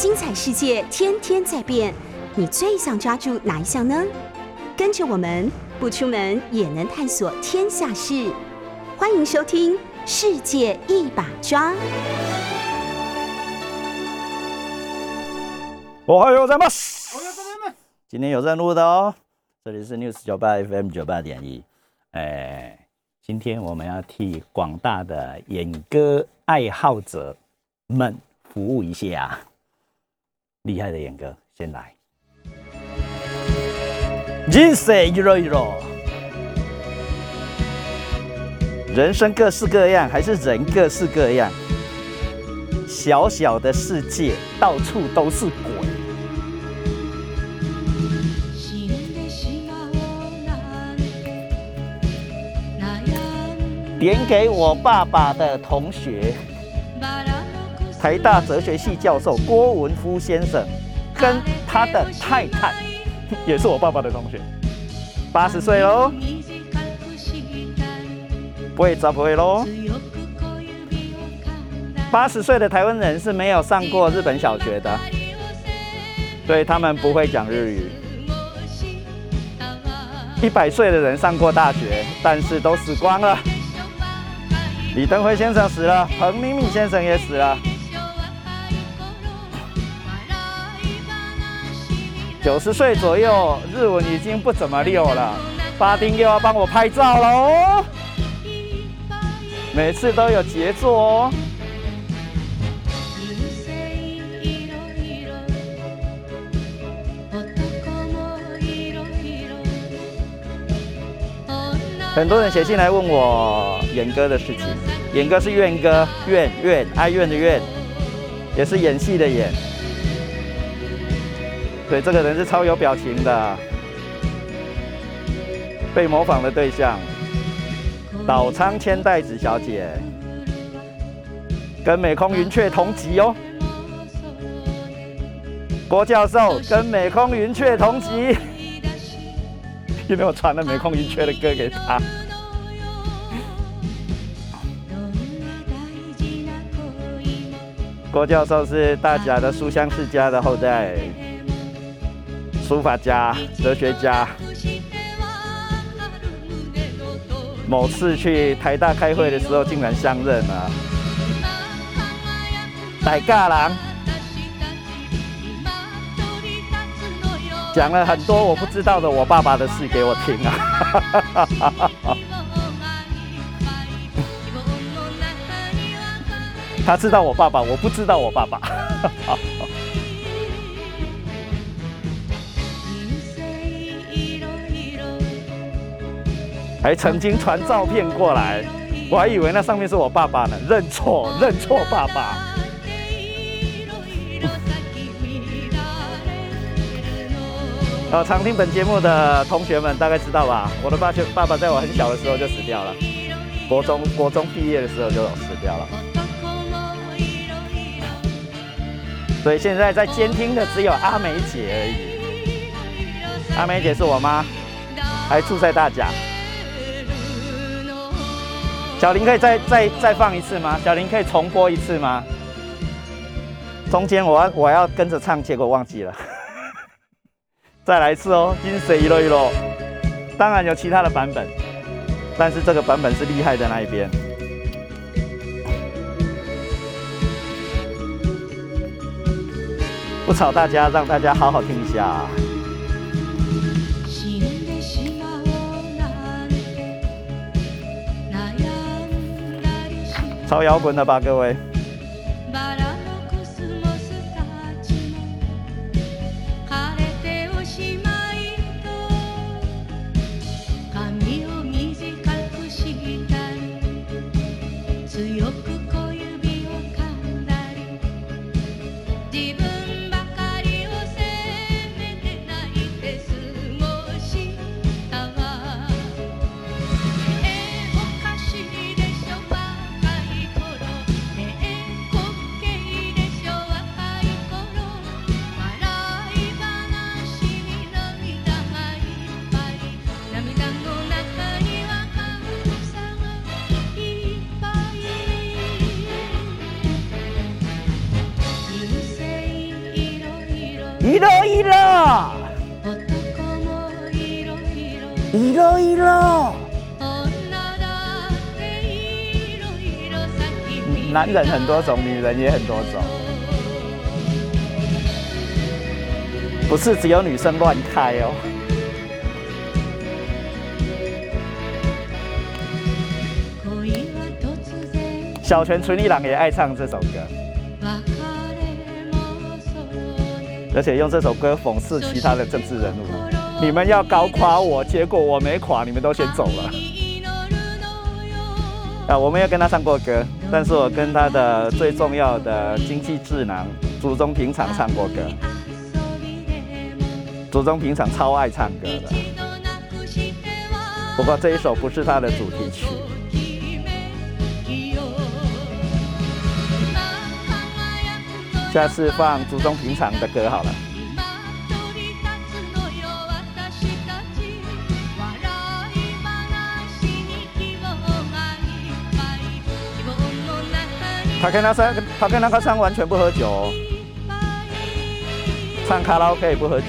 精彩世界天天在变，你最想抓住哪一项呢？跟着我们不出门也能探索天下事，欢迎收听《世界一把抓》。我还有在吗？今天有任务的哦。这里是 News 九八 FM 九八点一。哎，今天我们要替广大的演歌爱好者们服务一下。厉害的演哥，先来。人生一路一路，人生各式各样，还是人各式各样。小小的世界，到处都是鬼。点给我爸爸的同学。台大哲学系教授郭文夫先生，跟他的太太，也是我爸爸的同学，八十岁喽，不会找不会喽。八十岁的台湾人是没有上过日本小学的，所以他们不会讲日语。一百岁的人上过大学，但是都死光了。李登辉先生死了，彭明敏先生也死了。九十岁左右，日文已经不怎么溜了。巴丁又要帮我拍照喽，每次都有杰作哦。很多人写信来问我演歌的事情，演歌是怨歌，怨怨哀怨的怨，也是演戏的演。对，这个人是超有表情的，被模仿的对象，岛仓千代子小姐，跟美空云雀同级哦。郭教授跟美空云雀同级，因为我传了美空云雀的歌给他。郭教授是大甲的书香世家的后代。书法家、哲学家，某次去台大开会的时候，竟然相认了。大家郎讲了很多我不知道的我爸爸的事给我听啊！他知道我爸爸，我不知道我爸爸。还曾经传照片过来，我还以为那上面是我爸爸呢，认错，认错爸爸。呃，常听本节目的同学们大概知道吧？我的爸就爸爸在我很小的时候就死掉了，国中国中毕业的时候就死掉了。所以现在在监听的只有阿梅姐而已。阿梅姐是我妈，还住在大甲。小林可以再再再放一次吗？小林可以重播一次吗？中间我要我要跟着唱，结果忘记了，再来一次哦。金水一路一路，当然有其他的版本，但是这个版本是厉害的那一边。不吵大家，让大家好好听一下。超摇滚的吧，各位。男人很多种，女人也很多种，不是只有女生乱开哦。小泉纯一郎也爱唱这首歌，而且用这首歌讽刺其他的政治人物。你们要高夸我，结果我没垮，你们都先走了。啊，我没有跟他唱过歌，但是我跟他的最重要的经济智囊祖宗平常唱过歌。祖宗平常超爱唱歌的，不过这一首不是他的主题曲。下次放祖宗平常的歌好了。他跟他唱，他跟那个唱完全不喝酒，唱卡拉 OK 不喝酒，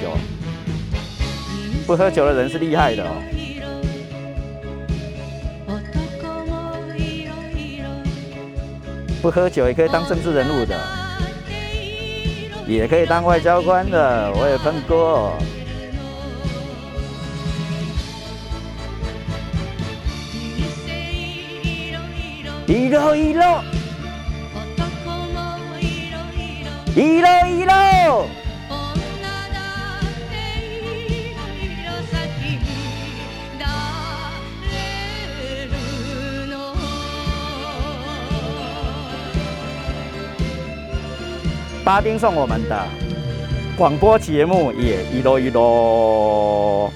不喝酒的人是厉害的哦。不喝酒也可以当政治人物的。也可以当外交官的，我也碰过。一路一路，一路一路。巴丁送我们的广播节目也一啰一啰，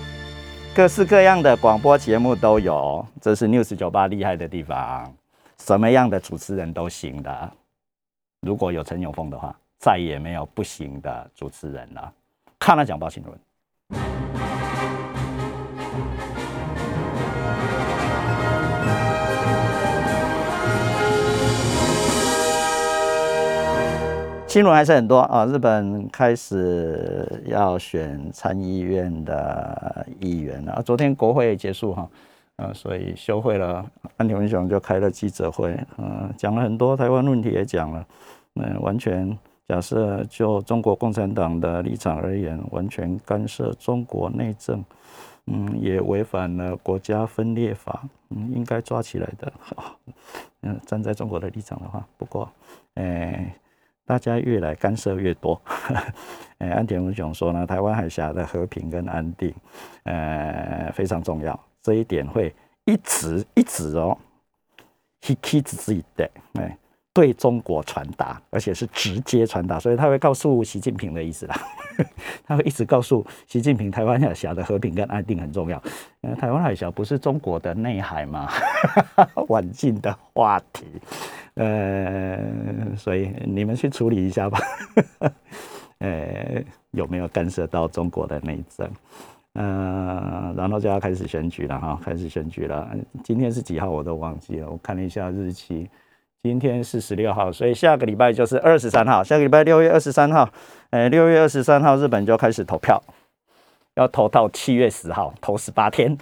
各式各样的广播节目都有，这是 News 九八厉害的地方，什么样的主持人都行的。如果有陈永凤的话，再也没有不行的主持人了。看了讲报新闻。新闻还是很多啊！日本开始要选参议院的议员啊，昨天国会结束哈，所以休会了。岸田文雄就开了记者会，嗯，讲了很多台湾问题也讲了，嗯，完全假设就中国共产党的立场而言，完全干涉中国内政，嗯，也违反了国家分裂法，嗯，应该抓起来的。嗯，站在中国的立场的话，不过，哎。大家越来干涉越多，呃，岸田文雄说呢，台湾海峡的和平跟安定，呃，非常重要，这一点会一直一直哦，一直自己的，哎，对中国传达，而且是直接传达，所以他会告诉习近平的意思啦，他会一直告诉习近平，台湾海峡的和平跟安定很重要，台湾海峡不是中国的内海吗？晚近的话题。呃，所以你们去处理一下吧。呃，有没有干涉到中国的内政？呃，然后就要开始选举了哈，开始选举了。今天是几号我都忘记了，我看了一下日期，今天是十六号，所以下个礼拜就是二十三号。下个礼拜六月二十三号，呃，六月二十三号日本就开始投票。要投到七月十号，投十八天。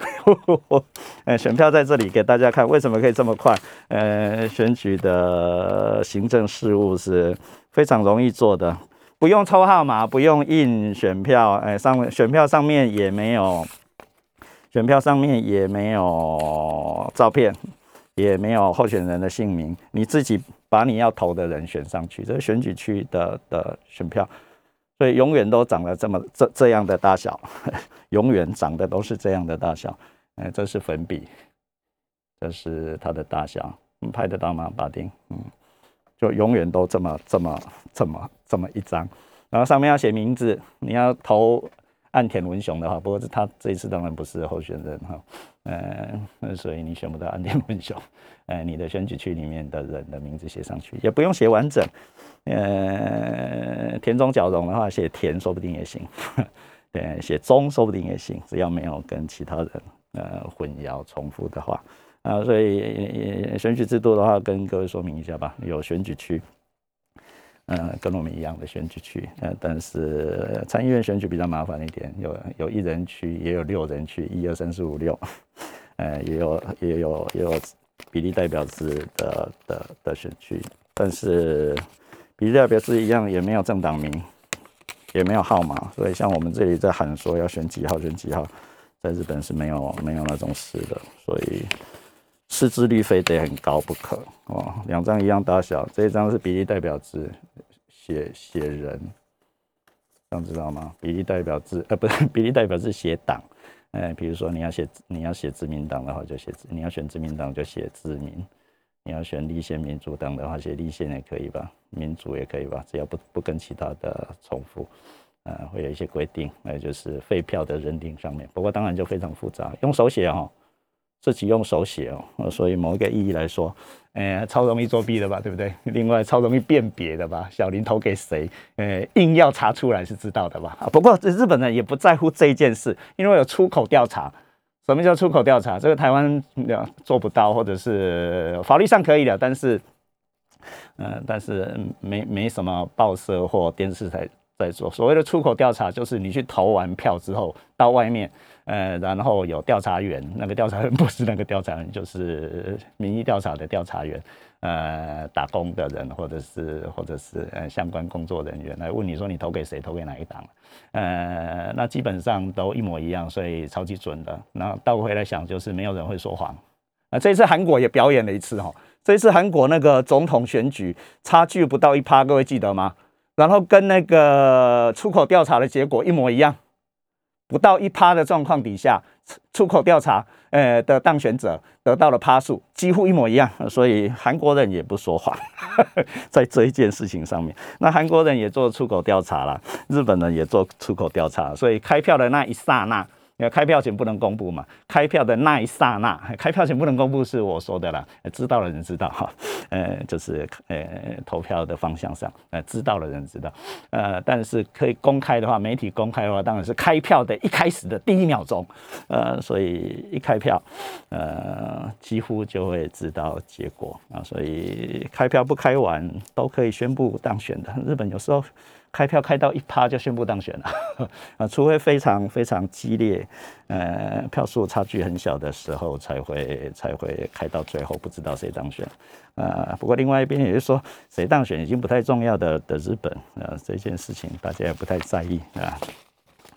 呃，选票在这里给大家看，为什么可以这么快？呃，选举的行政事务是非常容易做的，不用抽号码，不用印选票，哎，上选票上面也没有，选票上面也没有照片，也没有候选人的姓名，你自己把你要投的人选上去，这是选举区的的选票。所以永远都长得这么这这样的大小，永远长得都是这样的大小。哎，这是粉笔，这是它的大小，你拍得到吗？巴丁，嗯，就永远都这么这么这么这么一张，然后上面要写名字。你要投岸田文雄的话，不过他这一次当然不是候选人哈，嗯，所以你选不到岸田文雄。哎，你的选举区里面的人的名字写上去，也不用写完整。呃，田中角荣的话，写田说不定也行，对，写中说不定也行，只要没有跟其他人呃混淆重复的话啊，所以选举制度的话，跟各位说明一下吧。有选举区，呃，跟我们一样的选举区，呃，但是参议院选举比较麻烦一点，有有一人区，也有六人区，一二三四五六，呃，也有也有也有比例代表制的的的选区，但是比例代表制一样也没有政党名，也没有号码，所以像我们这里在喊说要选几号选几号，在日本是没有没有那种事的，所以。识字率非得很高不可哦。两张一样大小，这一张是比例代表制，写写人，这样知道吗？比例代表制，呃，不是比例代表是写党，呃，比如说你要写你要写自民党的话，就写自；你要选自民党就写自民；你要选立宪民主党的话，写立宪也可以吧？民主也可以吧？只要不不跟其他的重复，呃，会有一些规定，那就是废票的认定上面。不过当然就非常复杂，用手写哈。自己用手写哦，所以某一个意义来说，呃，超容易作弊的吧，对不对？另外，超容易辨别的吧，小林投给谁，呃，硬要查出来是知道的吧？不过日本人也不在乎这一件事，因为有出口调查。什么叫出口调查？这个台湾做不到，或者是法律上可以的，但是，呃，但是没没什么报社或电视台在做。所谓的出口调查，就是你去投完票之后到外面。呃，然后有调查员，那个调查员 不是那个调查员，就是民意调查的调查员，呃，打工的人，或者是或者是呃相关工作人员来问你说你投给谁，投给哪一党？呃，那基本上都一模一样，所以超级准的。那倒回来想，就是没有人会说谎。那这一次韩国也表演了一次哈，这一次韩国那个总统选举差距不到一趴，各位记得吗？然后跟那个出口调查的结果一模一样。不到一趴的状况底下，出口调查，呃的当选者得到了趴数几乎一模一样，所以韩国人也不说谎，在这一件事情上面，那韩国人也做出口调查了，日本人也做出口调查，所以开票的那一刹那。要开票前不能公布嘛？开票的那一刹那，开票前不能公布是我说的啦。知道的人知道哈，呃，就是呃投票的方向上，呃，知道的人知道，呃，但是可以公开的话，媒体公开的话，当然是开票的一开始的第一秒钟，呃，所以一开票，呃，几乎就会知道结果啊，所以开票不开完都可以宣布当选的。日本有时候。开票开到一趴就宣布当选了，啊，除非非常非常激烈，呃，票数差距很小的时候才会才会开到最后，不知道谁当选，啊，不过另外一边也是说，谁当选已经不太重要的的日本，啊，这件事情大家也不太在意啊，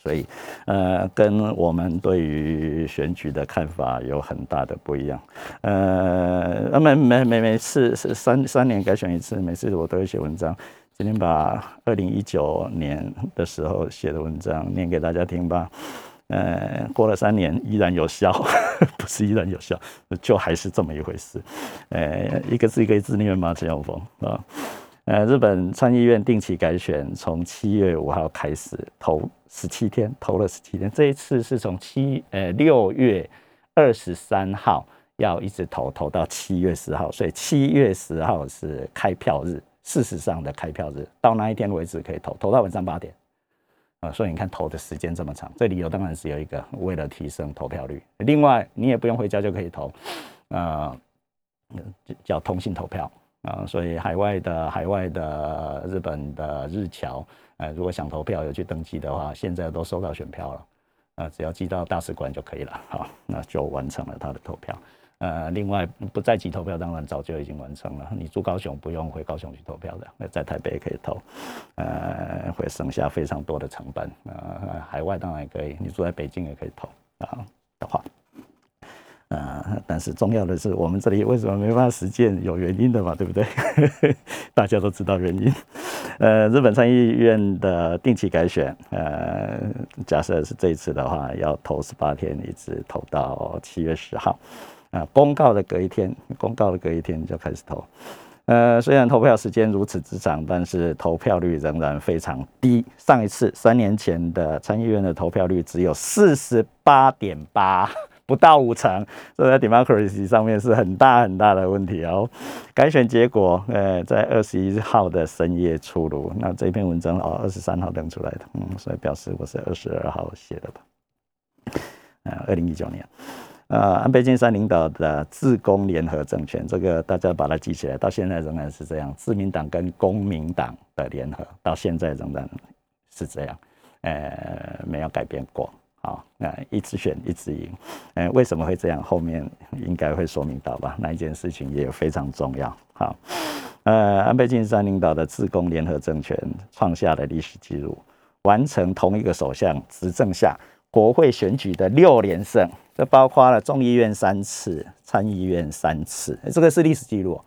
所以呃，跟我们对于选举的看法有很大的不一样，呃，每每每每次是三三年改选一次，每次我都会写文章。今天把二零一九年的时候写的文章念给大家听吧。呃，过了三年依然有效，不是依然有效，就还是这么一回事。呃，一个字一个字念吗？陈永峰啊。呃，日本参议院定期改选从七月五号开始投十七天，投了十七天。这一次是从七呃六月二十三号要一直投投到七月十号，所以七月十号是开票日。事实上的开票日到那一天为止可以投，投到晚上八点，啊，所以你看投的时间这么长，这理由当然是有一个，为了提升投票率。另外，你也不用回家就可以投，呃，叫通信投票啊，所以海外的海外的日本的日侨，呃，如果想投票有去登记的话，现在都收到选票了，啊，只要寄到大使馆就可以了，好，那就完成了他的投票。呃，另外不在籍投票，当然早就已经完成了。你住高雄不用回高雄去投票的，那在台北也可以投，呃，会省下非常多的成本。呃，海外当然也可以，你住在北京也可以投啊的话，呃，但是重要的是我们这里为什么没办法实践？有原因的嘛，对不对？大家都知道原因。呃，日本参议院的定期改选，呃，假设是这一次的话，要投十八天，一直投到七月十号。啊，公告的隔一天，公告的隔一天就开始投。呃，虽然投票时间如此之长，但是投票率仍然非常低。上一次三年前的参议院的投票率只有四十八点八，不到五成，这在 democracy 上面是很大很大的问题哦。改选结果，呃，在二十一号的深夜出炉。那这篇文章哦，二十三号登出来的，嗯，所以表示我是二十二号写的吧？呃，二零一九年。呃，安倍晋三领导的自公联合政权，这个大家把它记起来，到现在仍然是这样。自民党跟公民党的联合，到现在仍然是这样，呃，没有改变过。好，那一直选一直赢，呃，为什么会这样？后面应该会说明到吧？那一件事情也非常重要。好，呃，安倍晋三领导的自公联合政权创下了历史记录，完成同一个首相执政下国会选举的六连胜。这包括了众议院三次，参议院三次，这个是历史记录，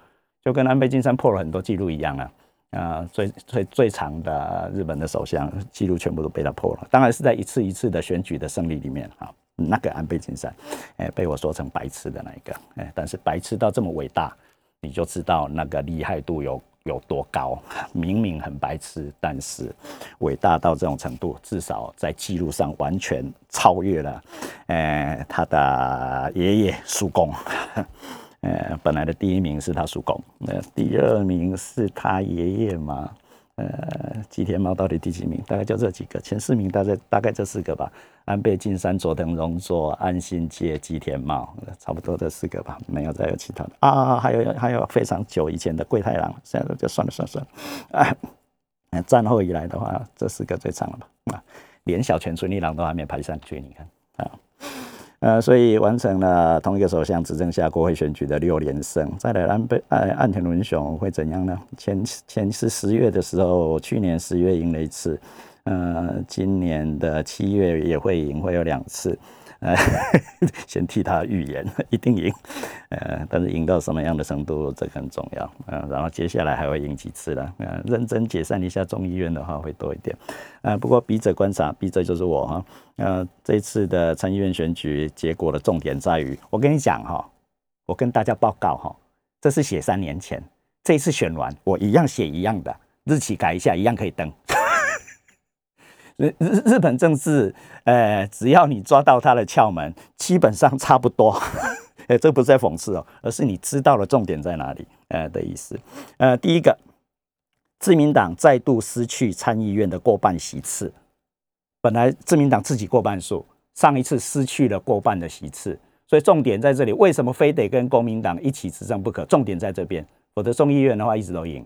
就跟安倍晋三破了很多记录一样啊！啊，最最最长的日本的首相记录全部都被他破了，当然是在一次一次的选举的胜利里面啊，那个安倍晋三，哎，被我说成白痴的那一个，哎，但是白痴到这么伟大，你就知道那个厉害度有。有多高？明明很白痴，但是伟大到这种程度，至少在记录上完全超越了，呃，他的爷爷叔公，呃，本来的第一名是他叔公，那第二名是他爷爷嘛。呃，吉田茂到底第几名？大概就这几个，前四名大概大概这四个吧。安倍晋三、佐藤荣作、安信介、吉田茂，差不多这四个吧，没有再有其他的啊。还有还有非常久以前的桂太郎，现在就算了算了算了。啊，战后以来的话，这四个最长了吧？啊，连小泉纯一郎都还没排上去，你看啊。呃，所以完成了同一个首相执政下国会选举的六连胜。再来安倍，呃，岸田文雄会怎样呢？前前是十月的时候，去年十月赢了一次，呃，今年的七月也会赢，会有两次。呃，先替他预言，一定赢。呃，但是赢到什么样的程度，这很重要。呃，然后接下来还会赢几次了。呃，认真解散一下众议院的话，会多一点。呃，不过笔者观察，笔者就是我哈。呃，这次的参议院选举结果的重点在于，我跟你讲哈，我跟大家报告哈，这是写三年前，这次选完，我一样写一样的，日期改一下，一样可以登。日日日本政治，呃，只要你抓到它的窍门，基本上差不多。哎，这不是在讽刺哦，而是你知道了重点在哪里，呃的意思。呃，第一个，自民党再度失去参议院的过半席次。本来自民党自己过半数，上一次失去了过半的席次，所以重点在这里。为什么非得跟国民党一起执政不可？重点在这边，否则众议院的话一直都赢。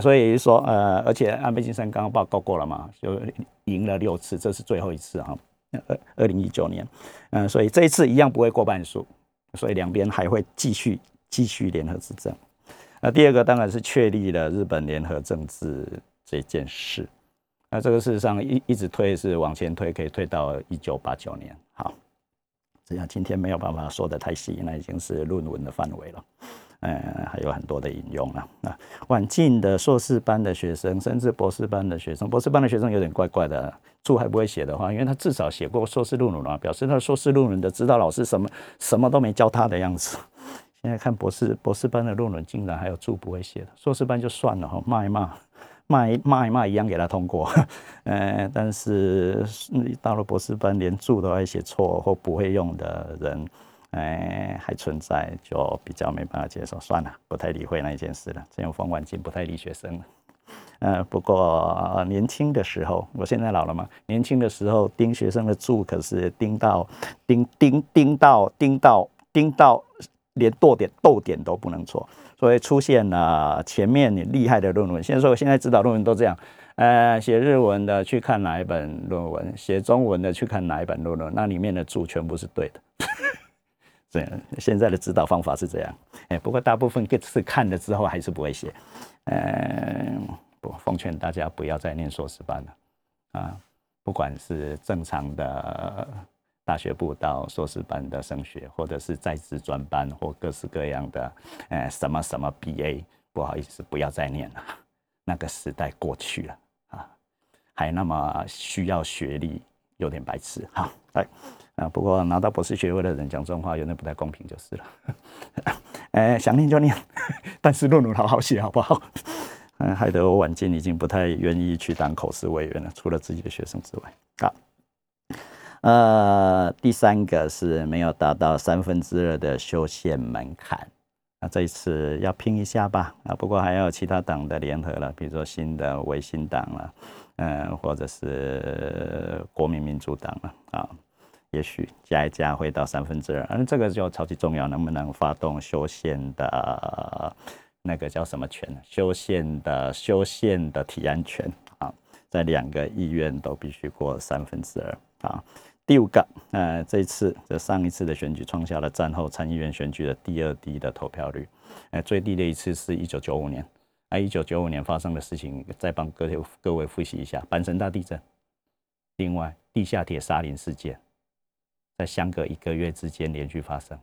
所以说，呃，而且安倍晋三刚刚报告过了嘛，就赢了六次，这是最后一次啊，二二零一九年，嗯，所以这一次一样不会过半数，所以两边还会继续继续联合执政。那第二个当然是确立了日本联合政治这件事，那这个事实上一一直推是往前推，可以推到一九八九年。好，这样今天没有办法说得太细，那已经是论文的范围了。嗯，还有很多的引用啊。啊晚进的硕士班的学生，甚至博士班的学生，博士班的学生有点怪怪的，注还不会写的话，因为他至少写过硕士论文嘛，表示他硕士论文的指导老师什么什么都没教他的样子。现在看博士博士班的论文，竟然还有注不会写的，硕士班就算了哈，骂一骂，骂一骂一骂一样给他通过。嗯，但是到了博士班，连注都还写错或不会用的人。哎，还存在，就比较没办法接受，算了，不太理会那一件事了。这种冯婉清不太理学生了。呃，不过年轻的时候，我现在老了嘛，年轻的时候盯学生的注，可是盯到盯盯盯到盯到盯到连逗点逗点都不能错，所以出现了前面你厉害的论文。现在说，我现在指导论文都这样，呃，写日文的去看哪一本论文，写中文的去看哪一本论文，那里面的注全部是对的。对，现在的指导方法是这样，哎，不过大部分是看了之后还是不会写，嗯，不，奉劝大家不要再念硕士班了，啊，不管是正常的大学部到硕士班的升学，或者是在职专班或各式各样的，呃，什么什么 BA，不好意思，不要再念了，那个时代过去了。啊，还那么需要学历，有点白痴，好，来。啊，不过拿到博士学位的人讲这种话有点不太公平，就是了。哎，想念就念，但是论文好好写，好不好？嗯，害得我晚近已经不太愿意去当口试委员了，除了自己的学生之外。好，呃，第三个是没有达到三分之二的修宪门槛，那这一次要拼一下吧。啊，不过还有其他党的联合了，比如说新的维新党了，嗯，或者是国民民主党了啊。也许加一加会到三分之二，嗯，这个就超级重要，能不能发动修宪的那个叫什么权？修宪的修宪的提案权啊，在两个议院都必须过三分之二啊。第五个，呃，这一次这上一次的选举创下了战后参议院选举的第二低的投票率，呃，最低的一次是一九九五年，啊，一九九五年发生的事情，再帮各位各位复习一下：阪神大地震，另外地下铁沙林事件。在相隔一个月之间连续发生，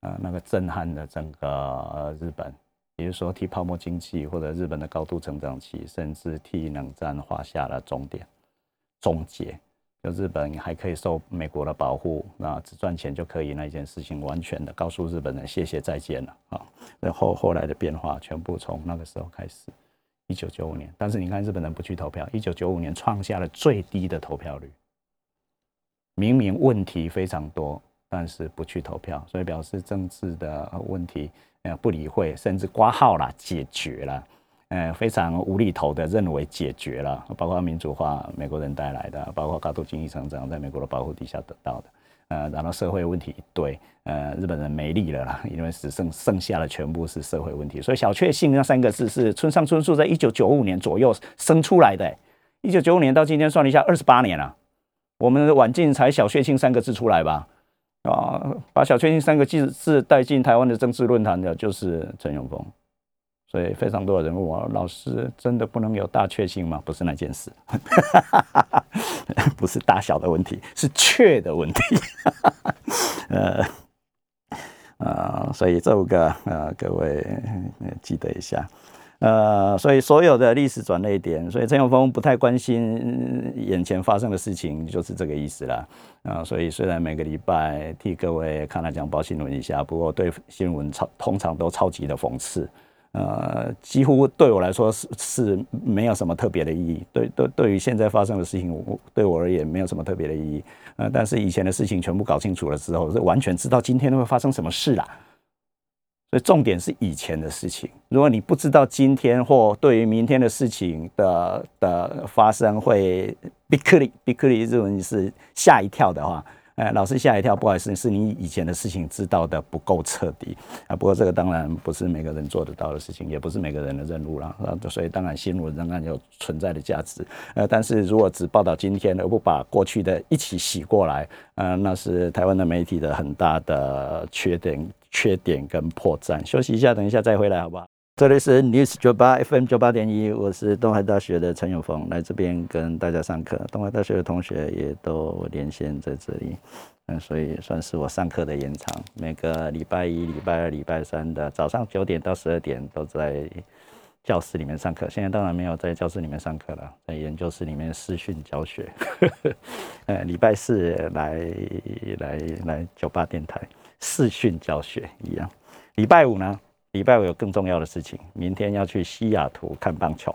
啊，那个震撼的整个日本，比如说替泡沫经济或者日本的高度成长期，甚至替冷战画下了终点、终结。就日本还可以受美国的保护，那只赚钱就可以那件事情，完全的告诉日本人谢谢再见了啊！然后后来的变化全部从那个时候开始，一九九五年。但是你看日本人不去投票，一九九五年创下了最低的投票率。明明问题非常多，但是不去投票，所以表示政治的问题呃不理会，甚至挂号了解决了，呃非常无厘头的认为解决了，包括民主化美国人带来的，包括高度经济成长在美国的保护底下得到的，呃然后社会问题一堆，呃日本人没力了啦，因为只剩剩下的全部是社会问题，所以小确幸那三个字是村上春树在一九九五年左右生出来的，一九九五年到今天算了一下二十八年了。我们晚进才“小确幸”三个字出来吧？啊，把“小确幸”三个字字带进台湾的政治论坛的，就是陈永丰。所以非常多的人问我：“老师，真的不能有大确幸吗？”不是那件事，不是大小的问题，是确的问题。呃，呃，所以这五个呃，各位记得一下。呃，所以所有的历史转捩点，所以陈永丰不太关心眼前发生的事情，就是这个意思啦。啊，所以虽然每个礼拜替各位看了讲报新闻一下，不过对新闻超通常都超级的讽刺。呃，几乎对我来说是是没有什么特别的意义。对对，对于现在发生的事情，我对我而言没有什么特别的意义。呃，但是以前的事情全部搞清楚了之后，是完全知道今天会发生什么事啦。所以重点是以前的事情。如果你不知道今天或对于明天的事情的的发生会びっくり、びっくり日文是吓一跳的话，哎，老师吓一跳，不好意思，是你以前的事情知道的不够彻底啊。不过这个当然不是每个人做得到的事情，也不是每个人的任务了啊。所以当然新闻仍然有存在的价值。呃，但是如果只报道今天而不把过去的一起洗过来，呃，那是台湾的媒体的很大的缺点。 缺点跟破绽，休息一下，等一下再回来，好不好？这里是 News 九八 FM 九八点一，我是东海大学的陈永峰，来这边跟大家上课。东海大学的同学也都连线在这里，嗯，所以算是我上课的延长。每个礼拜一、礼拜二、礼拜三的早上九点到十二点都在教室里面上课。现在当然没有在教室里面上课了，在研究室里面视讯教学。呃，礼拜四来来来九八电台。视讯教学一样，礼拜五呢？礼拜五有更重要的事情，明天要去西雅图看棒球，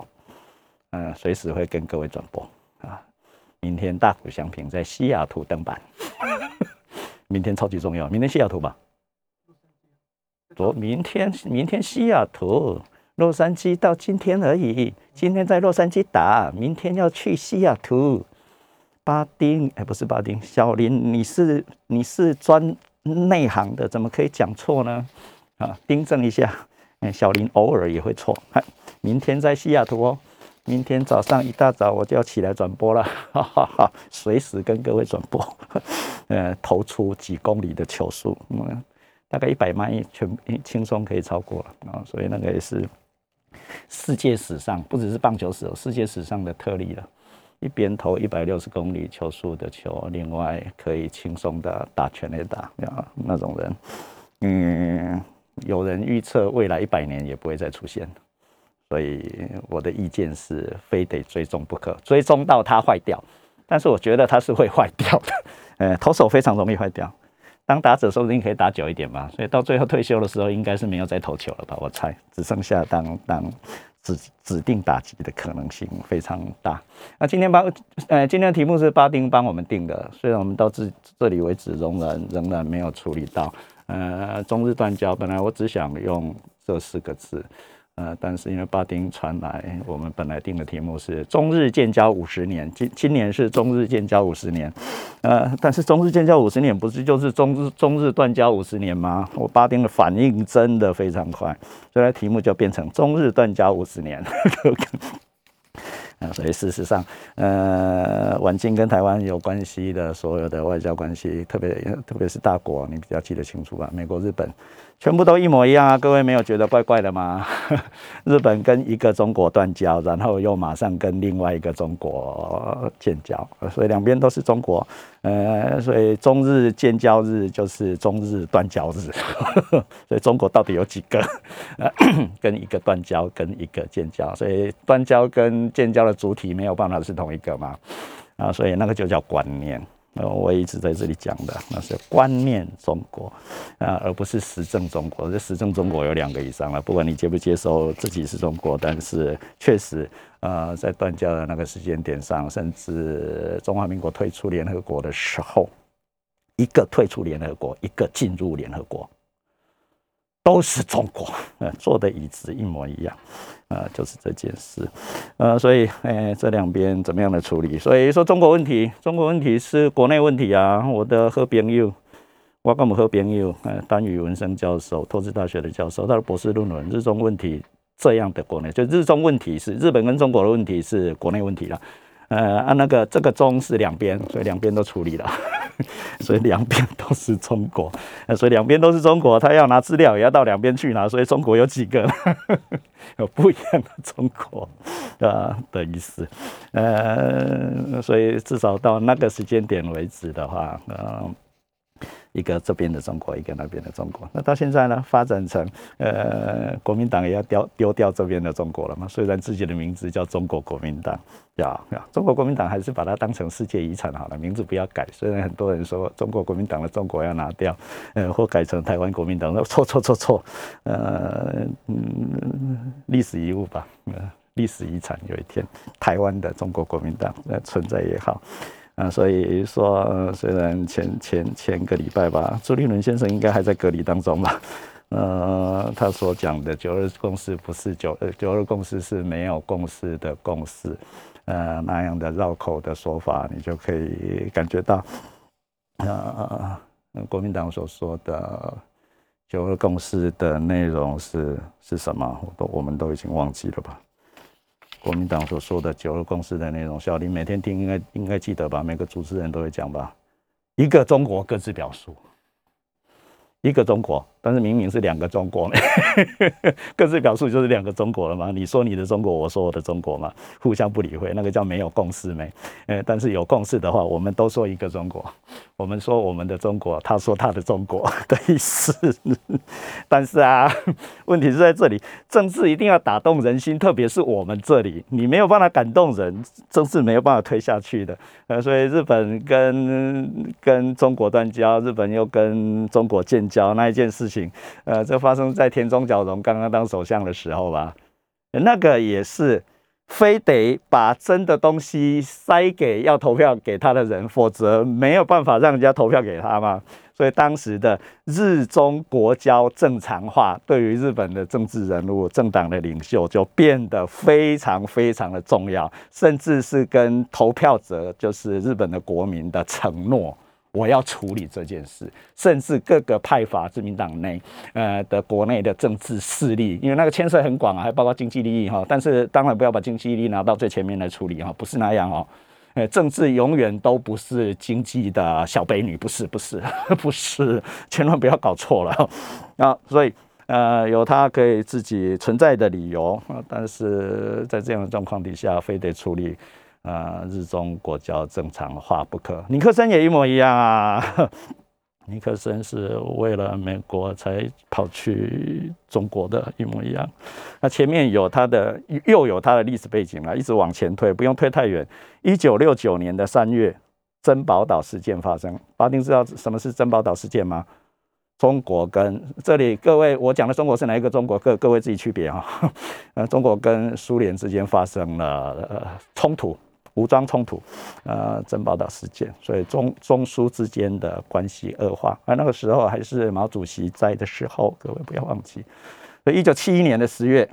嗯，随时会跟各位转播啊。明天大谷翔平在西雅图登板，明天超级重要，明天西雅图吧？昨明天明天西雅图，洛杉矶到今天而已，今天在洛杉矶打，明天要去西雅图。巴丁，哎，不是巴丁，小林，你是你是专。内行的怎么可以讲错呢？啊，订正一下，小林偶尔也会错。明天在西雅图哦，明天早上一大早我就要起来转播了，哈哈哈，随时跟各位转播。呃，投出几公里的球速，嗯，大概一百迈全轻松可以超过了啊，所以那个也是世界史上不只是棒球史，世界史上的特例了。一边投一百六十公里球速的球，另外可以轻松的打全垒打啊，那种人，嗯，有人预测未来一百年也不会再出现，所以我的意见是非得追踪不可，追踪到它坏掉。但是我觉得它是会坏掉的，呃，投手非常容易坏掉，当打者说不定可以打久一点嘛，所以到最后退休的时候应该是没有再投球了吧？我猜只剩下当当。指指定打击的可能性非常大。那今天帮呃，今天的题目是巴丁帮我们定的，虽然我们到这这里为止仍然仍然没有处理到。呃，中日断交，本来我只想用这四个字，呃，但是因为巴丁传来，我们本来定的题目是中日建交五十年，今今年是中日建交五十年，呃，但是中日建交五十年不是就是中日中日断交五十年吗？我巴丁的反应真的非常快，所以题目就变成中日断交五十年。啊，所以事实上，呃，晚近跟台湾有关系的所有的外交关系，特别特别是大国，你比较记得清楚吧？美国、日本。全部都一模一样啊！各位没有觉得怪怪的吗？日本跟一个中国断交，然后又马上跟另外一个中国建交，所以两边都是中国。呃，所以中日建交日就是中日断交日。所以中国到底有几个？呃 跟一个断交，跟一个建交。所以断交跟建交的主体没有办法是同一个嘛？啊，所以那个就叫观念。呃，我一直在这里讲的，那是观念中国啊，而不是实证中国。这实证中国有两个以上了，不管你接不接受自己是中国，但是确实，呃，在断交的那个时间点上，甚至中华民国退出联合国的时候，一个退出联合国，一个进入联合国。都是中国，呃，坐的椅子一模一样，呃，就是这件事，呃，所以，哎，这两边怎么样的处理？所以说，中国问题，中国问题是国内问题啊。我的好朋友，我跟我们好朋友，呃，丹宇文生教授，拓殖大学的教授，他的博士论文《日中问题》这样的国内，就日中问题是日本跟中国的问题是国内问题了。呃，按那个这个中是两边，所以两边都处理了，所以两边都是中国，所以两边都是中国，他要拿资料也要到两边去拿，所以中国有几个，有不一样的中国啊的意思，呃，所以至少到那个时间点为止的话，呃。一个这边的中国，一个那边的中国。那到现在呢，发展成呃，国民党也要丢丢掉这边的中国了嘛？虽然自己的名字叫中国国民党，呀呀，中国国民党还是把它当成世界遗产好了，名字不要改。虽然很多人说中国国民党的中国要拿掉，呃，或改成台湾国民党，那错错错错，呃，嗯，历史遗物吧，呃，历史遗产，有一天台湾的中国国民党呃存在也好。啊，所以说，虽然前前前个礼拜吧，朱立伦先生应该还在隔离当中吧，呃，他所讲的九二共识不是九呃九二共识是没有共识的共识，呃，那样的绕口的说法，你就可以感觉到，呃，国民党所说的九二共识的内容是是什么，我都我们都已经忘记了吧。国民党所说的九二共识的内容，小林每天听应该应该记得吧？每个主持人都会讲吧？一个中国，各自表述。一个中国，但是明明是两个中国，各自表述就是两个中国了嘛？你说你的中国，我说我的中国嘛？互相不理会，那个叫没有共识没？呃，但是有共识的话，我们都说一个中国，我们说我们的中国，他说他的中国的意思。但是啊，问题是在这里，政治一定要打动人心，特别是我们这里，你没有办法感动人，政治没有办法推下去的。呃，所以日本跟跟中国断交，日本又跟中国建。交那一件事情，呃，这发生在田中角荣刚刚当首相的时候吧，那个也是非得把真的东西塞给要投票给他的人，否则没有办法让人家投票给他嘛。所以当时的日中国交正常化，对于日本的政治人物、政党的领袖就变得非常非常的重要，甚至是跟投票者，就是日本的国民的承诺。我要处理这件事，甚至各个派阀、自民党内，呃的国内的政治势力，因为那个牵涉很广啊，还包括经济利益哈。但是当然不要把经济利益拿到最前面来处理哈，不是那样哦。呃，政治永远都不是经济的小婢女，不是，不是，不是，千万不要搞错了啊。所以呃，有他可以自己存在的理由，但是在这样的状况底下，非得处理。啊，日中国交正常化不可。尼克森也一模一样啊。尼克森是为了美国才跑去中国的，一模一样。那前面有他的，又有他的历史背景了，一直往前推，不用推太远。一九六九年的三月，珍宝岛事件发生。巴丁知道什么是珍宝岛事件吗？中国跟这里各位，我讲的中国是哪一个中国？各各位自己区别哈。呃，中国跟苏联之间发生了呃冲突。武装冲突，呃，珍宝岛事件，所以中中苏之间的关系恶化。而那个时候还是毛主席在的时候，各位不要忘记。所以一九七一年的十月，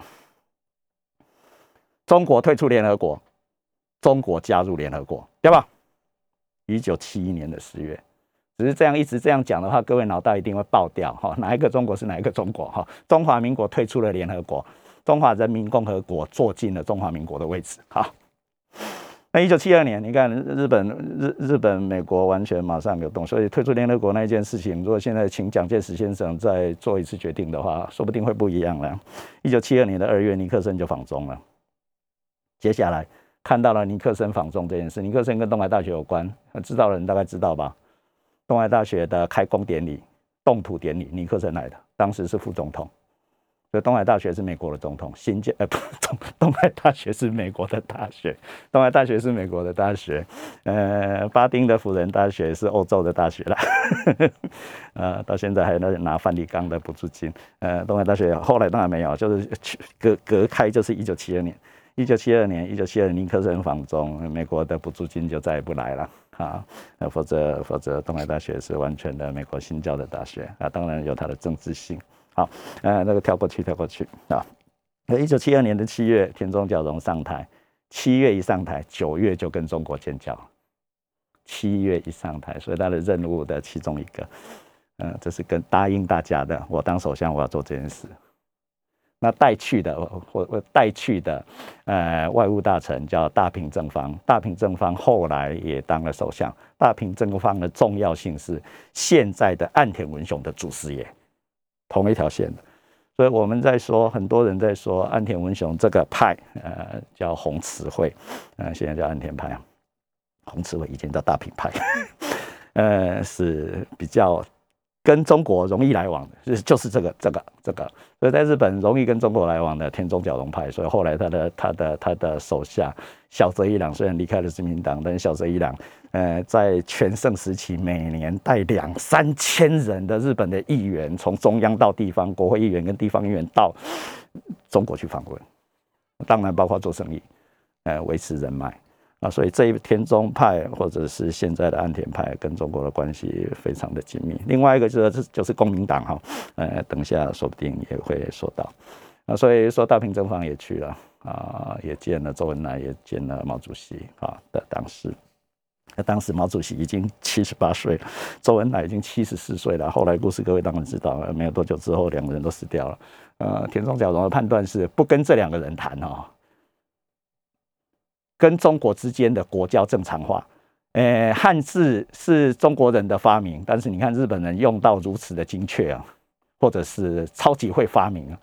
中国退出联合国，中国加入联合国，对吧？一九七一年的十月，只是这样一直这样讲的话，各位脑袋一定会爆掉哈！哪一个中国是哪一个中国哈？中华民国退出了联合国，中华人民共和国坐进了中华民国的位置。好，那一九七二年，你看日本日日本美国完全马上没有动，所以退出联合国那一件事情，如果现在请蒋介石先生再做一次决定的话，说不定会不一样了。一九七二年的二月，尼克森就访中了，接下来。看到了尼克森访中这件事，尼克森跟东海大学有关，知道的人大概知道吧？东海大学的开工典礼、动土典礼，尼克森来的，当时是副总统，所以东海大学是美国的总统，新建呃不，东 东海大学是美国的大学，东海大学是美国的大学，呃，巴丁的辅仁大学是欧洲的大学了，呃，到现在还在拿梵蒂冈的补助金，呃，东海大学后来当然没有，就是隔隔开，就是一九七二年。一九七二年，一九七二年尼克森访中，美国的补助金就再也不来了啊！否则，否则东海大学是完全的美国新教的大学啊，当然有它的政治性。好，呃，那个跳过去，跳过去啊。那一九七二年的七月，田中角荣上台，七月一上台，九月就跟中国建交。七月一上台，所以他的任务的其中一个，嗯、这是跟答应大家的，我当首相，我要做这件事。那带去的，或或带去的，呃，外务大臣叫大平正方。大平正方后来也当了首相。大平正方的重要性是现在的岸田文雄的祖师爷，同一条线的。所以我们在说，很多人在说安田文雄这个派，呃，叫红词汇，呃，现在叫安田派。宏池会以前叫大品派，呃，是比较。跟中国容易来往的，就是就是这个这个这个，所以在日本容易跟中国来往的田中角荣派，所以后来他的他的他的手下小泽一郎虽然离开了自民党，但是小泽一郎呃在全盛时期每年带两三千人的日本的议员，从中央到地方，国会议员跟地方议员到中国去访问，当然包括做生意，呃维持人脉。啊，所以这一田中派或者是现在的安田派跟中国的关系非常的紧密。另外一个就是就是公民党哈，呃，等一下说不定也会说到。啊，所以说大平正方也去了啊，也见了周恩来，也见了毛主席啊的当时。那当时毛主席已经七十八岁了，周恩来已经七十四岁了。后来故事各位当然知道，没有多久之后两个人都死掉了。呃，田中角荣的判断是不跟这两个人谈哦。跟中国之间的国交正常化，诶，汉字是中国人的发明，但是你看日本人用到如此的精确啊，或者是超级会发明啊，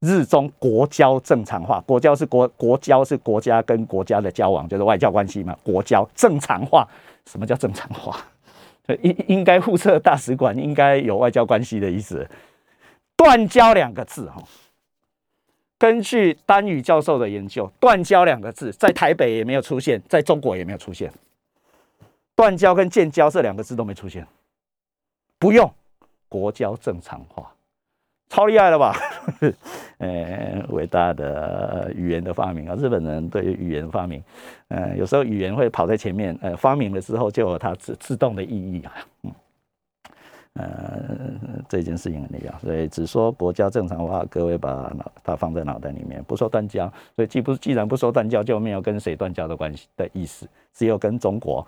日中国交正常化，国交是国国交是国家跟国家的交往，就是外交关系嘛，国交正常化，什么叫正常化？应应该互设大使馆，应该有外交关系的意思，断交两个字哈。根据丹羽教授的研究，“断交”两个字在台北也没有出现，在中国也没有出现。断交跟建交这两个字都没出现，不用国交正常化，超厉害了吧？呃，伟大的语言的发明啊，日本人对于语言发明，呃，有时候语言会跑在前面，呃，发明了之后就有它自自动的意义啊，嗯。呃，这件事情很重要，所以只说国家正常化，各位把脑它放在脑袋里面，不说断交，所以既不既然不说断交，就没有跟谁断交的关系的意思，只有跟中国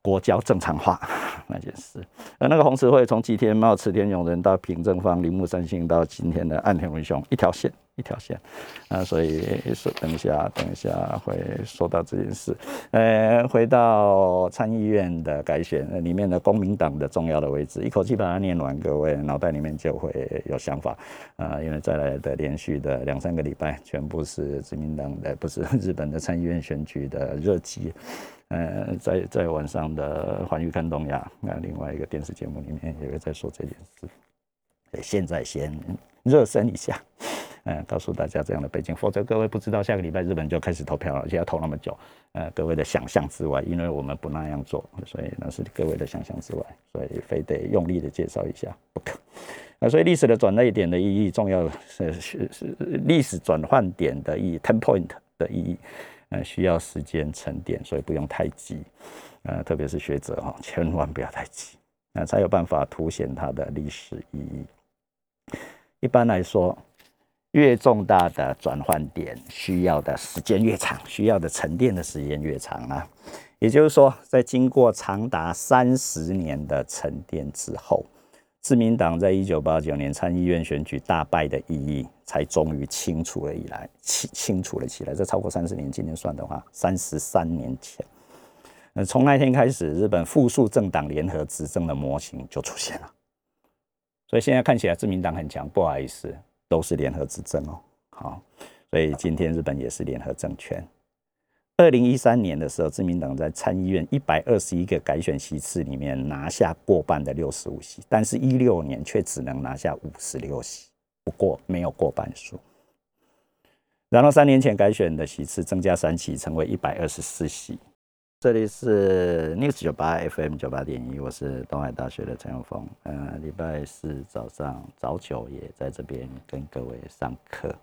国交正常化那件事。而那个红十字会从吉田茂、池田勇人到平正方、铃木三星到今天的岸田文雄，一条线。一条线，啊，所以说等一下，等一下会说到这件事。呃，回到参议院的改选，里面的公民党的重要的位置，一口气把它念完，各位脑袋里面就会有想法啊。因为再来的连续的两三个礼拜，全部是自民党的，不是日本的参议院选举的热机。呃，在在晚上的环宇看东亚，那另外一个电视节目里面也会在说这件事。现在先热身一下。嗯，告诉大家这样的背景，否则各位不知道下个礼拜日本就开始投票了，而且要投那么久。呃，各位的想象之外，因为我们不那样做，所以那是各位的想象之外，所以非得用力的介绍一下不可。啊，所以历史的转捩点的意义，重要是是是历史转换点的意义，ten point 的意义，呃，需要时间沉淀，所以不用太急。呃，特别是学者哈，千万不要太急，那才有办法凸显它的历史意义。一般来说。越重大的转换点，需要的时间越长，需要的沉淀的时间越长啊。也就是说，在经过长达三十年的沉淀之后，自民党在一九八九年参议院选举大败的意义，才终于清楚了以来，清清楚了起来。这超过三十年，今天算的话，三十三年前。呃，从那天开始，日本复数政党联合执政的模型就出现了。所以现在看起来，自民党很强。不好意思，都是联合执政哦。好，所以今天日本也是联合政权。二零一三年的时候，自民党在参议院一百二十一个改选席次里面拿下过半的六十五席，但是，一六年却只能拿下五十六席，不过没有过半数。然后三年前改选的席次增加三席，成为一百二十四席。这里是 News 九八 FM 九八点一，我是东海大学的陈永峰。呃，礼拜四早上早九也在这边跟各位上课。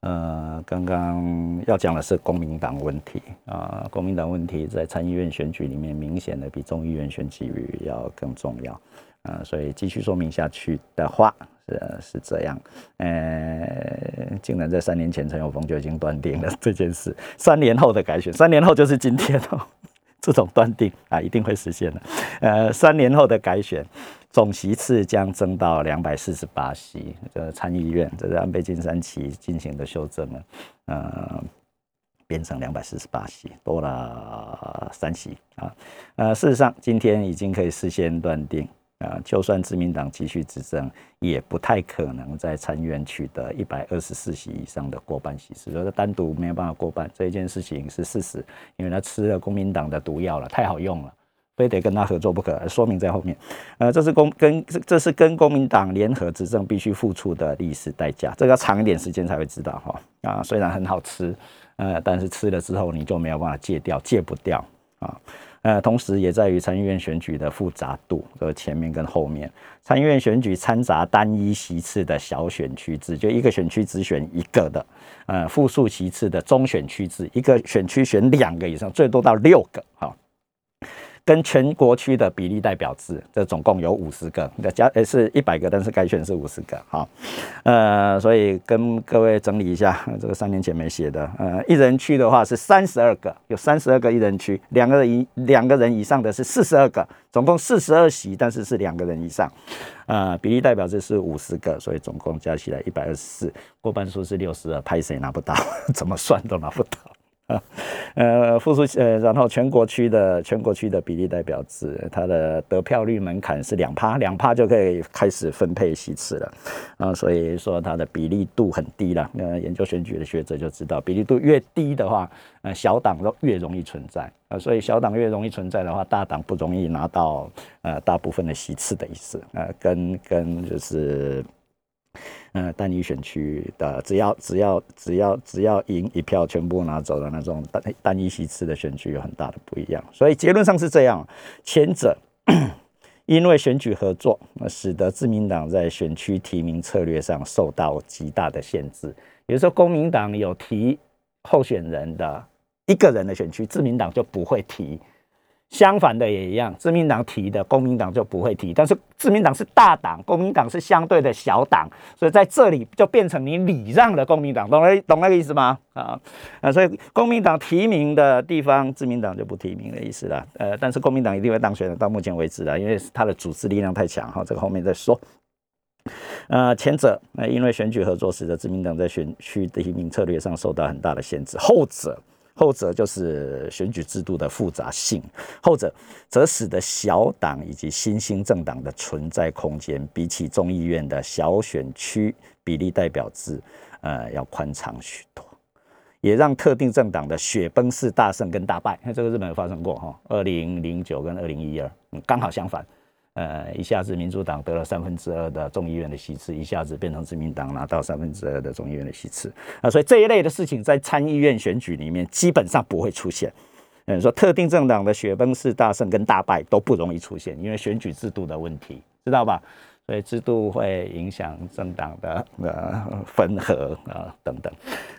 呃，刚刚要讲的是公民党问题啊、呃，公民党问题在参议院选举里面明显的比众议院选举要更重要啊、呃，所以继续说明下去的话是是这样，呃，竟然在三年前陈永峰就已经断定了这件事，三年后的改选，三年后就是今天哦。这种断定啊，一定会实现的。呃，三年后的改选，总席次将增到两百四十八席。这参议院这是安倍晋三期进行的修正了，呃，变成两百四十八席，多了三席啊。呃，事实上，今天已经可以事先断定。啊，就算自民党继续执政，也不太可能在参院取得一百二十四席以上的过半席次。所以说单独没有办法过半，这一件事情是事实，因为他吃了公民党的毒药了，太好用了，非得跟他合作不可。说明在后面，呃，这是公跟这是跟公民党联合执政必须付出的历史代价，这个要长一点时间才会知道哈。啊，虽然很好吃，呃，但是吃了之后你就没有办法戒掉，戒不掉啊。呃，同时也在于参议院选举的复杂度，和前面跟后面。参议院选举掺杂单一席次的小选区制，就一个选区只选一个的；呃，复数席次的中选区制，一个选区选两个以上，最多到六个。哈。跟全国区的比例代表制，这总共有五十个，那加诶是一百个，但是改选是五十个，好，呃，所以跟各位整理一下，这个三年前没写的，呃，一人区的话是三十二个，有三十二个一人区，两个人以两个人以上的是四十二个，总共四十二席，但是是两个人以上，呃，比例代表制是五十个，所以总共加起来一百二十四，过半数是六十二，拍谁拿不到，怎么算都拿不到。啊，呃，复数呃，然后全国区的全国区的比例代表制，它的得票率门槛是两趴，两趴就可以开始分配席次了，啊，所以说它的比例度很低了。呃，研究选举的学者就知道，比例度越低的话，呃，小党都越容易存在啊，所以小党越容易存在的话，大党不容易拿到呃大部分的席次的意思，呃，跟跟就是。嗯，单一选区的，只要只要只要只要赢一票，全部拿走的那种单单一席次的选区有很大的不一样，所以结论上是这样：前者 因为选举合作，使得自民党在选区提名策略上受到极大的限制。比如说，公民党有提候选人的一个人的选区，自民党就不会提。相反的也一样，自民党提的，公民党就不会提。但是自民党是大党，公民党是相对的小党，所以在这里就变成你礼让了公民党，懂了懂那个意思吗？啊啊，所以公民党提名的地方，自民党就不提名的意思了。呃，但是公民党一定会当选的，到目前为止了，因为他的组织力量太强。哈，这个后面再说。呃，前者，呃，因为选举合作使得自民党在选区提名策略上受到很大的限制，后者。后者就是选举制度的复杂性，后者则使得小党以及新兴政党的存在空间比起众议院的小选区比例代表制，呃，要宽敞许多，也让特定政党的雪崩式大胜跟大败，那这个日本有发生过哈，二零零九跟二零一二，刚好相反。呃，一下子民主党得了三分之二的众议院的席次，一下子变成自民党拿到三分之二的众议院的席次啊，所以这一类的事情在参议院选举里面基本上不会出现。嗯，说特定政党的雪崩式大胜跟大败都不容易出现，因为选举制度的问题，知道吧？所以制度会影响政党的呃分合啊等等，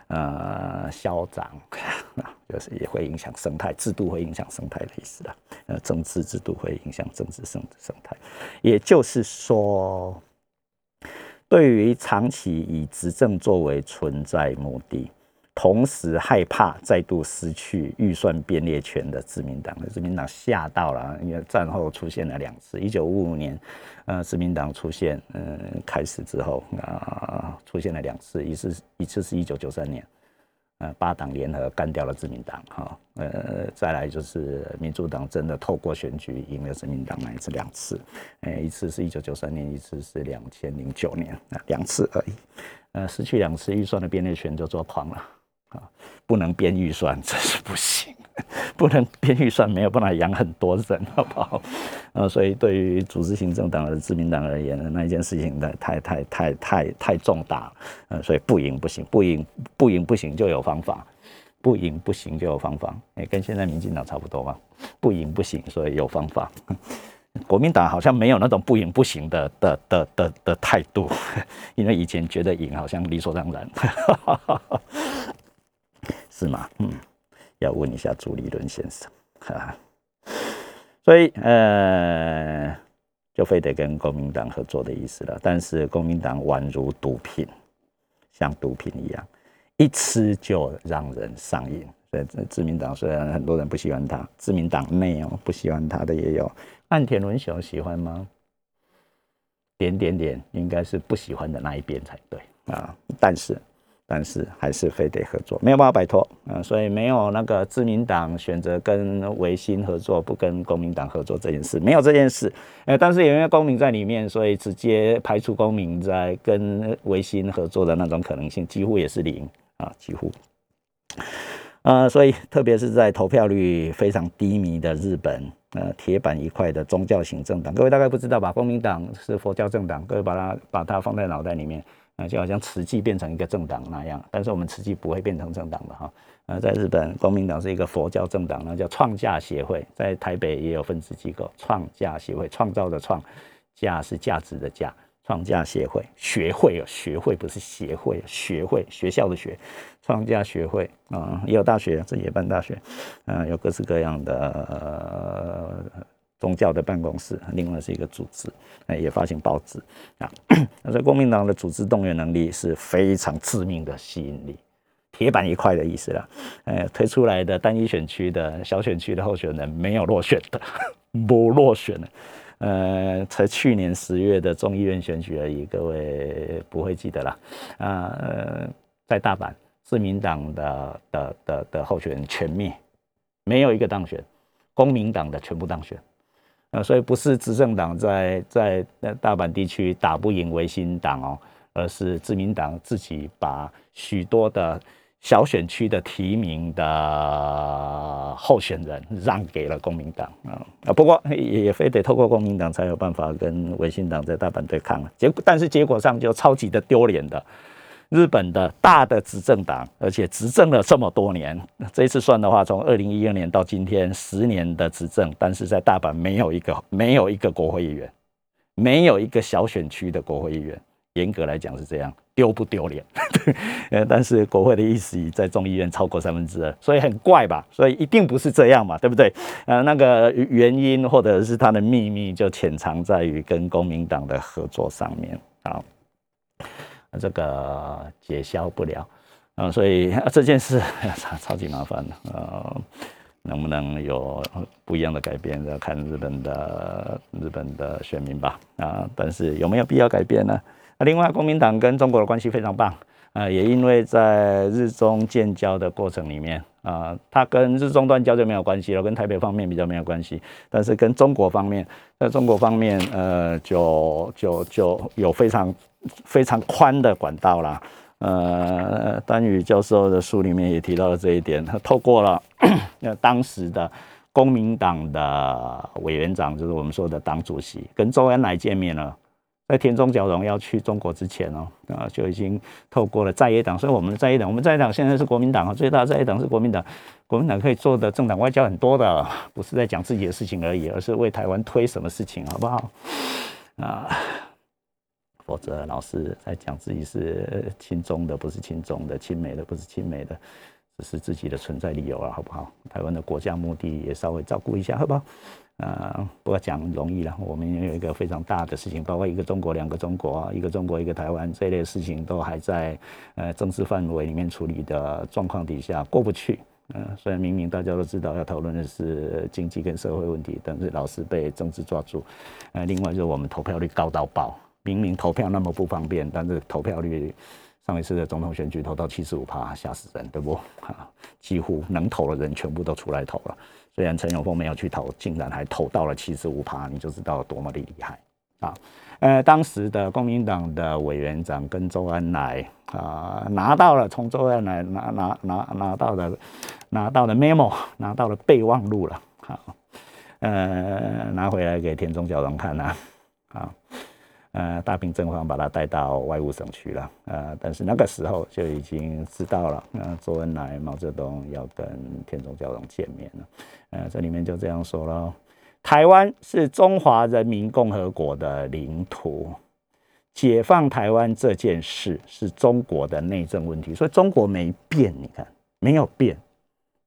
呃消长，就是也会影响生态，制度会影响生态的意思啦。呃，政治制度会影响政治生生态，也就是说，对于长期以执政作为存在目的，同时害怕再度失去预算编列权的自民党，自民党吓到了，因为战后出现了两次，一九五五年，呃，自民党出现，嗯，开始之后啊，出现了两次，一次一次是一九九三年。呃，八党联合干掉了自民党，哈，呃，再来就是民主党真的透过选举赢了自民党，那一次两次，呃，一次是一九九三年，一次是两千零九年，啊，两次而已，呃，失去两次预算的编列权就抓狂了，啊，不能编预算，这是不行。不能编预算，没有办法养很多人，好不好？呃，所以对于组织行政党的自民党而言，那一件事情太太太太太重大，呃，所以不赢不行，不赢不赢不行就有方法，不赢不行就有方法，哎，跟现在民进党差不多嘛，不赢不行，所以有方法。国民党好像没有那种不赢不行的的的的的态度，因为以前觉得赢好像理所当然，是吗？嗯。要问一下朱立伦先生，哈，所以呃，就非得跟国民党合作的意思了。但是国民党宛如毒品，像毒品一样，一吃就让人上瘾。所以自民党虽然很多人不喜欢他，自民党内哦不喜欢他的也有。岸田文雄喜欢吗？点点点，应该是不喜欢的那一边才对啊。但是。但是还是非得合作，没有办法摆脱，嗯，所以没有那个自民党选择跟维新合作，不跟国民党合作这件事，没有这件事，呃，但是也因为公民在里面，所以直接排除公民在跟维新合作的那种可能性，几乎也是零啊，几乎，呃，所以特别是在投票率非常低迷的日本，呃，铁板一块的宗教型政党，各位大概不知道吧？国民党是佛教政党，各位把它把它放在脑袋里面。啊，就好像慈济变成一个政党那样，但是我们慈济不会变成政党的哈。呃，在日本，国民党是一个佛教政党，那叫创价协会，在台北也有分支机构，创价协会，创造的创，价是价值的价，创价协会，学会哦，学会不是协会，学会学校的学，创价学会啊，也有大学，这也办大学，嗯，有各式各样的。宗教的办公室，另外是一个组织，哎，也发行报纸啊。那所以国民党的组织动员能力是非常致命的吸引力，铁板一块的意思啦。呃，推出来的单一选区的小选区的候选人没有落选的，不落选的。呃，才去年十月的众议院选举而已，各位不会记得啦。啊，呃，在大阪，自民党的的的的候选人全灭，没有一个当选，公民党的全部当选。啊，所以不是执政党在在大阪地区打不赢维新党哦，而是自民党自己把许多的小选区的提名的候选人让给了公民党啊啊，不过也非得透过公民党才有办法跟维新党在大阪对抗，结果但是结果上就超级的丢脸的。日本的大的执政党，而且执政了这么多年，这一次算的话，从二零一二年到今天十年的执政，但是在大阪没有一个没有一个国会议员，没有一个小选区的国会议员，严格来讲是这样，丢不丢脸？呃，但是国会的议席在众议院超过三分之二，所以很怪吧？所以一定不是这样嘛，对不对？呃，那个原因或者是他的秘密就潜藏在于跟公民党的合作上面啊。这个解消不了嗯，所以这件事 超超级麻烦的啊，能不能有不一样的改变，要看日本的日本的选民吧啊。但是有没有必要改变呢？啊另外，国民党跟中国的关系非常棒啊，也因为在日中建交的过程里面啊，它跟日中断交就没有关系了，跟台北方面比较没有关系，但是跟中国方面，在中国方面呃，就就就有非常。非常宽的管道啦，呃，丹羽教授的书里面也提到了这一点。他透过了那当时的公民党的委员长，就是我们说的党主席，跟周恩来见面了。在田中角荣要去中国之前哦，啊，就已经透过了在野党。所以我们的在野党，我们在野党现在是国民党啊，最大在野党是国民党。国民党可以做的政党外交很多的，不是在讲自己的事情而已，而是为台湾推什么事情，好不好？啊。否则老是在讲自己是亲中的，不是亲中的；亲美的，不是亲美的，只是自己的存在理由了，好不好？台湾的国家目的也稍微照顾一下，好不好？呃，不过讲容易了，我们有一个非常大的事情，包括一个中国、两个中国，一个中国、一个台湾这类事情，都还在呃政治范围里面处理的状况底下过不去。嗯、呃，虽然明明大家都知道要讨论的是经济跟社会问题，但是老是被政治抓住。呃，另外就是我们投票率高到爆，明明投票那么不方便，但是投票率。上一次的总统选举投到七十五趴，吓死人，对不？啊，几乎能投的人全部都出来投了。虽然陈永丰没有去投，竟然还投到了七十五趴，你就知道多么的厉害啊！呃，当时的公民党的委员长跟周恩来啊，拿到了从周恩来拿拿拿拿到的拿到的 memo，拿到了备忘录了，好，呃，拿回来给田中角荣看呐，啊。呃，大平正芳把他带到外务省去了，呃，但是那个时候就已经知道了，呃，周恩来、毛泽东要跟田中角荣见面了，呃，这里面就这样说了，台湾是中华人民共和国的领土，解放台湾这件事是中国的内政问题，所以中国没变，你看没有变，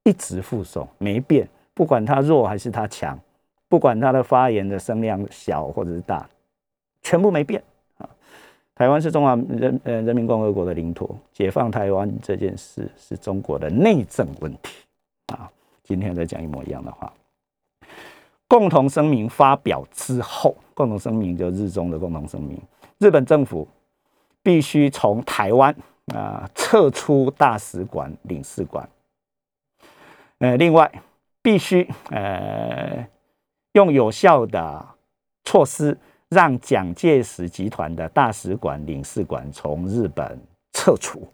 一直附送没变，不管他弱还是他强，不管他的发言的声量小或者是大。全部没变啊！台湾是中华人呃人民共和国的领土，解放台湾这件事是中国的内政问题啊！今天再讲一模一样的话。共同声明发表之后，共同声明就日中的共同声明，日本政府必须从台湾啊撤出大使馆、领事馆。呃，另外必须呃用有效的措施。让蒋介石集团的大使馆、领事馆从日本撤出。